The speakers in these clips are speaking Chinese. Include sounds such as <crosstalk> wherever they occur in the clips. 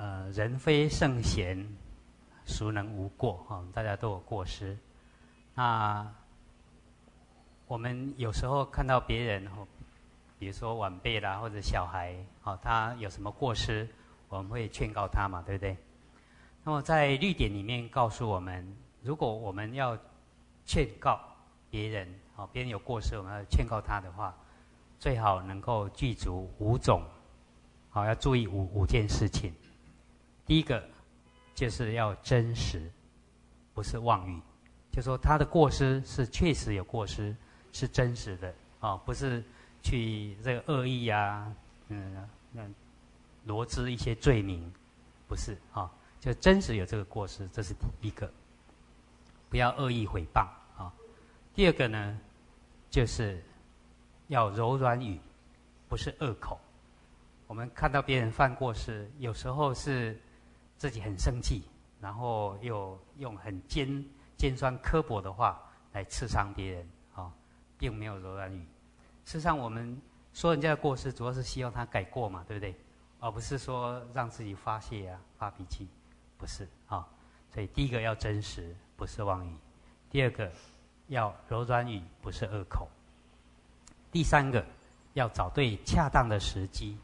呃，人非圣贤，孰能无过？哈，大家都有过失。那我们有时候看到别人，比如说晚辈啦，或者小孩，哦，他有什么过失，我们会劝告他嘛，对不对？那么在律典里面告诉我们，如果我们要劝告别人，哦，别人有过失，我们要劝告他的话，最好能够具足五种。好，要注意五五件事情。第一个就是要真实，不是妄语。就说他的过失是确实有过失，是真实的啊，不是去这个恶意啊，嗯，那罗织一些罪名，不是啊，就真实有这个过失，这是第一个。不要恶意诽谤啊。第二个呢，就是要柔软语，不是恶口。我们看到别人犯过失，有时候是自己很生气，然后又用很尖、尖酸刻薄的话来刺伤别人，啊，并没有柔软语。事实上，我们说人家的过失，主要是希望他改过嘛，对不对？而不是说让自己发泄啊、发脾气，不是啊。所以，第一个要真实，不是妄语；第二个要柔软语，不是恶口；第三个要找对恰当的时机。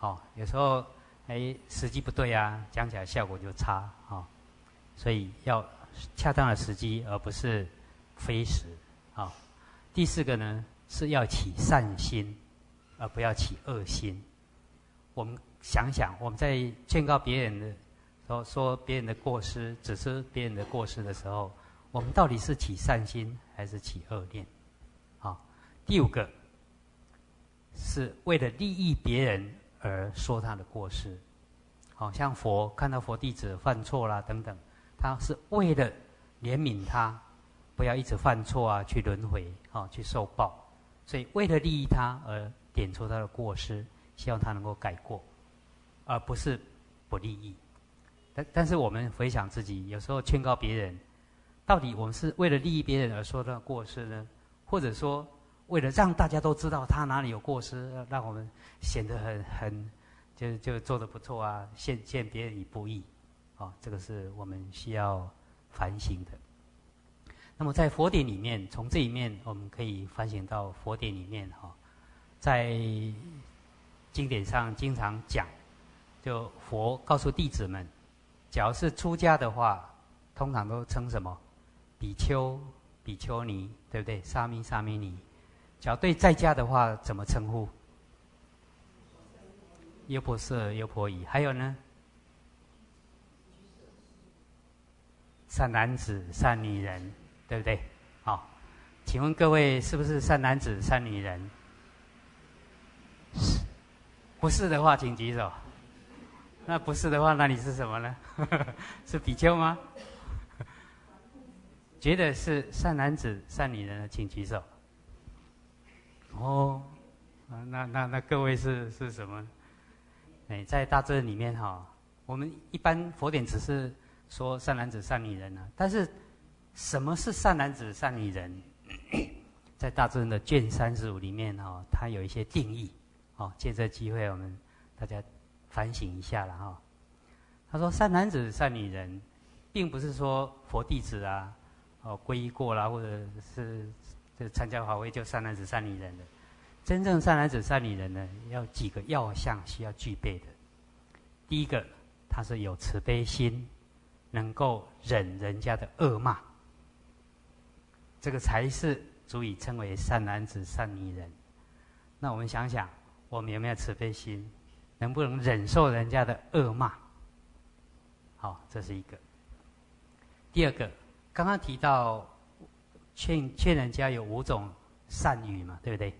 哦，有时候哎时机不对啊，讲起来效果就差啊，所以要恰当的时机，而不是非时啊。第四个呢是要起善心，而不要起恶心。我们想想，我们在劝告别人的，说说别人的过失，指出别人的过失的时候，我们到底是起善心还是起恶念？啊，第五个是为了利益别人。而说他的过失，好像佛看到佛弟子犯错啦等等，他是为了怜悯他，不要一直犯错啊，去轮回啊，去受报，所以为了利益他而点出他的过失，希望他能够改过，而不是不利益。但但是我们回想自己，有时候劝告别人，到底我们是为了利益别人而说他的过失呢，或者说？为了让大家都知道他哪里有过失，让我们显得很很就就做的不错啊，陷陷别人以不义，啊，这个是我们需要反省的。那么在佛典里面，从这一面我们可以反省到佛典里面哈，在经典上经常讲，就佛告诉弟子们，只要是出家的话，通常都称什么比丘、比丘尼，对不对？沙弥、沙弥尼。小对在家的话怎么称呼？优婆塞、优婆夷，还有呢？善男子、善女人，对不对？好，请问各位是不是善男子、善女人？不是的话请举手。那不是的话，那你是什么呢？<laughs> 是比丘吗？<laughs> 觉得是善男子、善女人的，请举手。哦，啊，那那那各位是是什么？哎，在大正里面哈，我们一般佛典只是说善男子、善女人啊，但是什么是善男子、善女人？<coughs> 在大正的卷三十五里面哈，它有一些定义。哦，借这机会我们大家反省一下了哈。他说善男子、善女人，并不是说佛弟子啊，哦皈依过了或者是。这参加法会就善男子善女人的，真正善男子善女人呢，要几个要项需要具备的。第一个，他是有慈悲心，能够忍人家的恶骂，这个才是足以称为善男子善女人。那我们想想，我们有没有慈悲心？能不能忍受人家的恶骂？好，这是一个。第二个，刚刚提到。劝劝人家有五种善语嘛，对不对？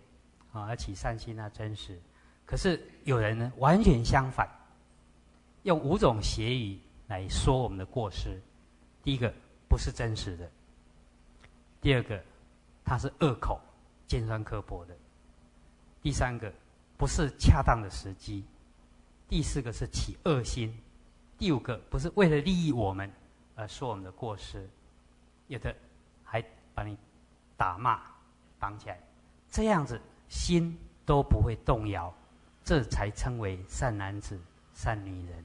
啊，要起善心啊，真实。可是有人呢，完全相反，用五种邪语来说我们的过失。第一个不是真实的，第二个他是恶口、尖酸刻薄的；第三个不是恰当的时机；第四个是起恶心；第五个不是为了利益我们而说我们的过失。有的还。把你打骂绑起来，这样子心都不会动摇，这才称为善男子善女人。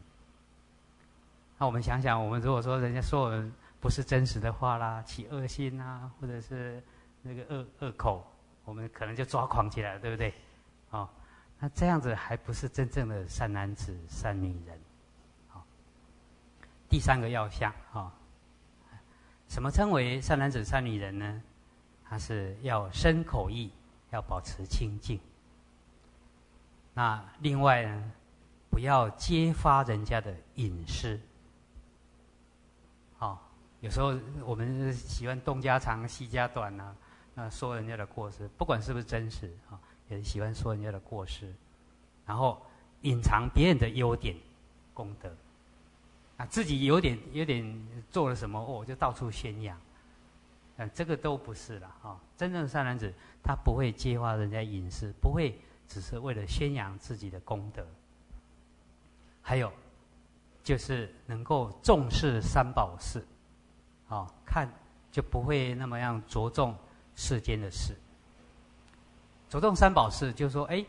那我们想想，我们如果说人家说我们不是真实的话啦，起恶心啊，或者是那个恶恶口，我们可能就抓狂起来了，对不对？哦，那这样子还不是真正的善男子、善女人。好，第三个要项啊，什么称为善男子、善女人呢？他是要身口意要保持清净。那另外呢，不要揭发人家的隐私。好，有时候我们喜欢东家长西家短呐，那说人家的过失，不管是不是真实啊，也喜欢说人家的过失，然后隐藏别人的优点、功德，啊，自己有点有点做了什么哦，就到处宣扬，这个都不是了啊。真正的善男子，他不会揭发人家隐私，不会只是为了宣扬自己的功德，还有。就是能够重视三宝事，哦，看就不会那么样着重世间的事。着重三宝事，就是说，哎，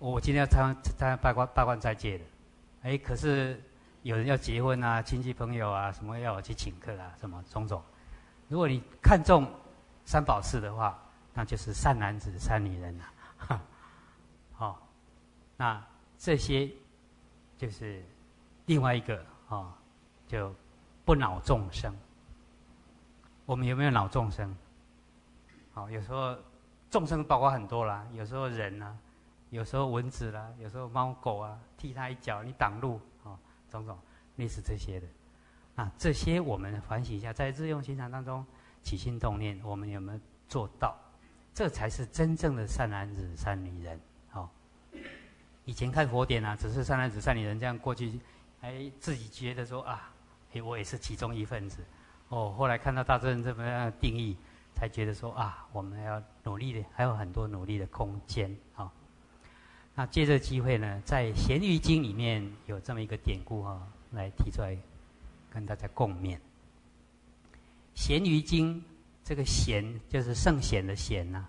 我今天要参参加八关八关斋戒的，哎，可是有人要结婚啊，亲戚朋友啊，什么要我去请客啊，什么种种。如果你看重三宝事的话，那就是善男子、善女人了。好，<laughs> 那这些就是。另外一个啊，就不恼众生。我们有没有恼众生？好，有时候众生包括很多啦，有时候人啊，有时候蚊子啦，有时候猫狗啊，踢他一脚，你挡路啊，种种类似这些的。啊，这些我们反省一下，在日用心常当中起心动念，我们有没有做到？这才是真正的善男子、善女人。好，以前看佛典啊，只是善男子、善女人这样过去。还自己觉得说啊，哎，我也是其中一份子。哦，后来看到大正这么样的定义，才觉得说啊，我们要努力的，还有很多努力的空间啊。那借这机会呢，在《咸鱼经》里面有这么一个典故哈，来提出来跟大家共勉。《咸鱼经》这个“咸”就是圣贤的“贤”呐，“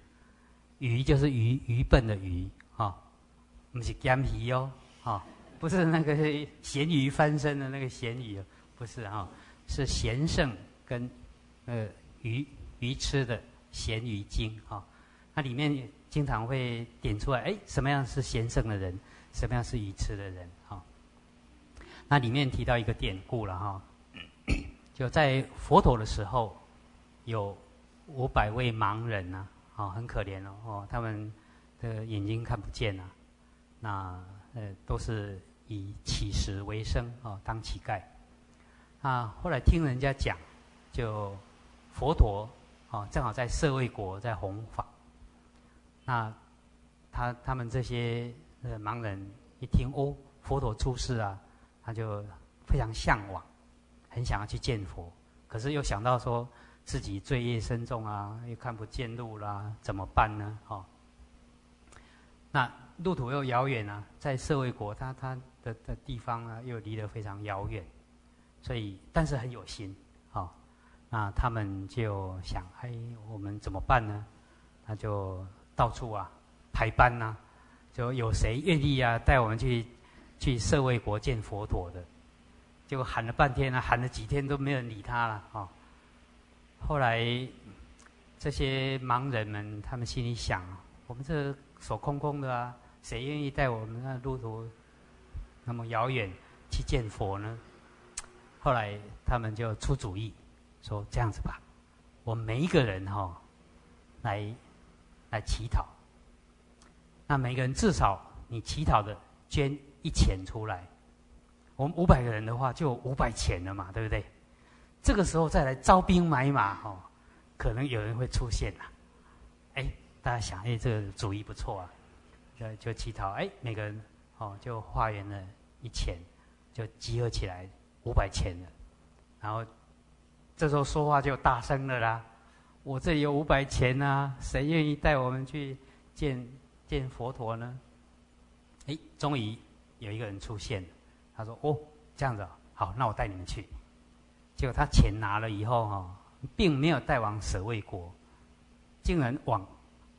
愚”就是愚愚笨的“愚”啊，不是干皮哦，啊。不是那个咸鱼翻身的那个咸鱼，不是哈，是贤圣跟呃鱼鱼吃的咸鱼精哈。它里面经常会点出来，哎，什么样是贤圣的人，什么样是鱼吃的人哈。那里面提到一个典故了哈，<coughs> 就在佛陀的时候，有五百位盲人呐，哦，很可怜哦，哦，他们的眼睛看不见呐，那呃都是。以乞食为生啊，当乞丐。啊，后来听人家讲，就佛陀啊，正好在舍卫国在弘法。那他他们这些呃盲人一听哦，佛陀出世啊，他就非常向往，很想要去见佛。可是又想到说自己罪业深重啊，又看不见路啦，怎么办呢？哦，那路途又遥远啊，在社会国，他他。的的地方啊，又离得非常遥远，所以但是很有心，好，那他们就想，哎，我们怎么办呢？那就到处啊排班呐，就有谁愿意啊带我们去去社卫国见佛陀的？结果喊了半天啊，喊了几天都没人理他了啊。后来这些盲人们，他们心里想，我们这手空空的啊，谁愿意带我们那路途？那么遥远去见佛呢？后来他们就出主意，说这样子吧，我每一个人哈，来来乞讨。那每个人至少你乞讨的捐一钱出来，我们五百个人的话就五百钱了嘛，对不对？这个时候再来招兵买马哦，可能有人会出现了。哎，大家想，哎，这个主意不错啊，就就乞讨，哎，每个人哦就化缘了。一钱就集合起来五百钱了，然后这时候说话就大声了啦。我这里有五百钱啊，谁愿意带我们去见见佛陀呢？哎，终于有一个人出现了。他说：“哦，这样子好，那我带你们去。”结果他钱拿了以后哈，并没有带往舍卫国，竟然往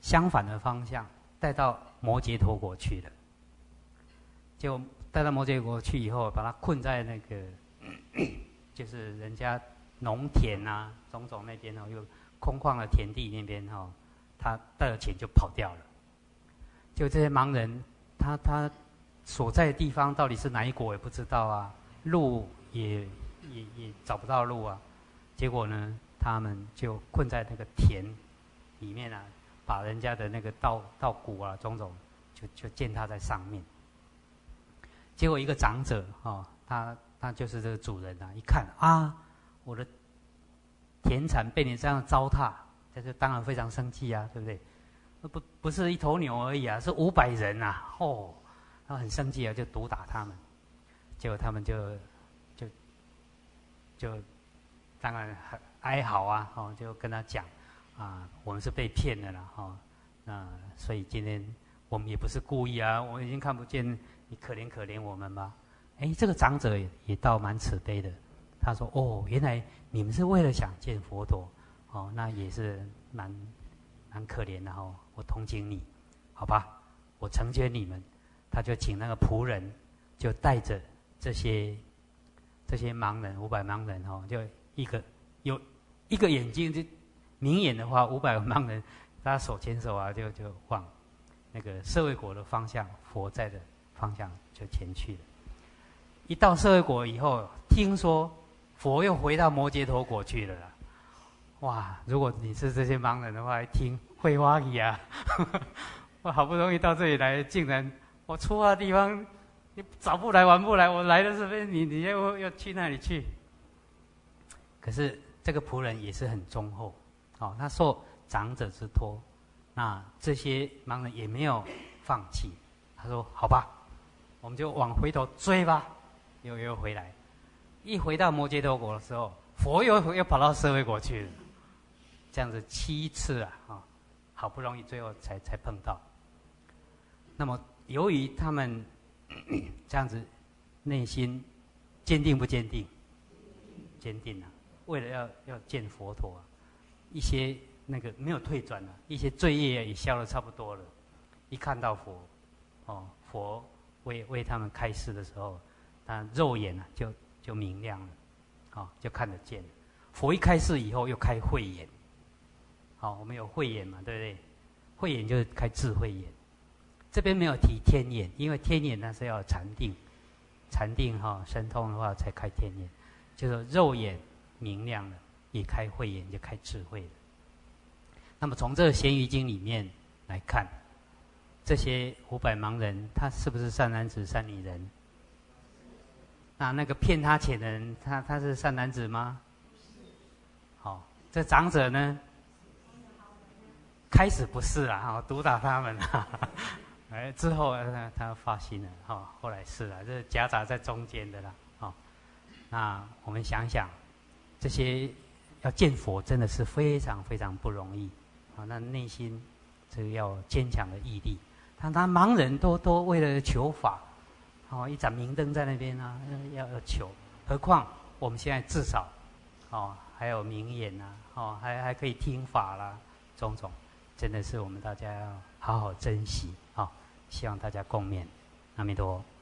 相反的方向带到摩羯陀国去了。就带到摩羯国去以后，把他困在那个 <coughs> 就是人家农田啊，种种那边哦，又空旷的田地那边哦，他带了钱就跑掉了。就这些盲人，他他所在的地方到底是哪一国也不知道啊，路也也也找不到路啊。结果呢，他们就困在那个田里面啊，把人家的那个稻稻谷啊，种种就就践踏在上面。结果一个长者哦，他他就是这个主人啊，一看啊，我的田产被你这样糟蹋，这就当然非常生气啊，对不对？不不是一头牛而已啊，是五百人呐，哦，他很生气啊，就毒打他们，结果他们就就就当然很哀嚎啊，哦，就跟他讲啊，我们是被骗的了，哦，那所以今天我们也不是故意啊，我们已经看不见。你可怜可怜我们吧，哎，这个长者也倒蛮慈悲的。他说：“哦，原来你们是为了想见佛陀，哦，那也是蛮蛮可怜的哦。我同情你，好吧，我成全你们。”他就请那个仆人，就带着这些这些盲人五百盲人哦，就一个有一个眼睛就明眼的话，五百个盲人，大家手牵手啊，就就往那个社会国的方向，佛在的。方向就前去了。一到社会国以后，听说佛又回到摩羯陀国去了。哇！如果你是这些盲人的话，一听会花语啊！<laughs> 我好不容易到这里来，竟然我出发的地方，你早不来晚不来，我来的时候你你又要去那里去？可是这个仆人也是很忠厚，哦，他受长者之托，那这些盲人也没有放弃。他说：“好吧。”我们就往回头追吧，又又回来，一回到摩羯陀国的时候，佛又又跑到社会国去了，这样子七次啊，啊，好不容易最后才才碰到。那么由于他们 <coughs> 这样子内心坚定不坚定？坚定啊！为了要要见佛陀，一些那个没有退转了，一些罪业也消的差不多了，一看到佛，哦，佛。为为他们开示的时候，他肉眼啊就就明亮了，啊，就看得见。佛一开示以后，又开慧眼。好，我们有慧眼嘛，对不对？慧眼就是开智慧眼。这边没有提天眼，因为天眼那是要禅定，禅定哈神通的话才开天眼。就是肉眼明亮了，一开慧眼就开智慧了。那么从这个咸鱼经里面来看。这些五百盲人，他是不是善男子、善女人？那那个骗他钱的人，他他是善男子吗？好，这长者呢？开始不是啦，哈，毒打他们，哎，之后他他发心了，哈，后来是了，这夹杂在中间的啦，好，那我们想想，这些要见佛，真的是非常非常不容易，啊，那内心这个要坚强的毅力。他他盲人都都为了求法，哦，一盏明灯在那边啊，要要求，何况我们现在至少，哦，还有明眼呐，哦，还还可以听法啦，种种，真的是我们大家要好好珍惜，希望大家共勉，阿弥陀。佛。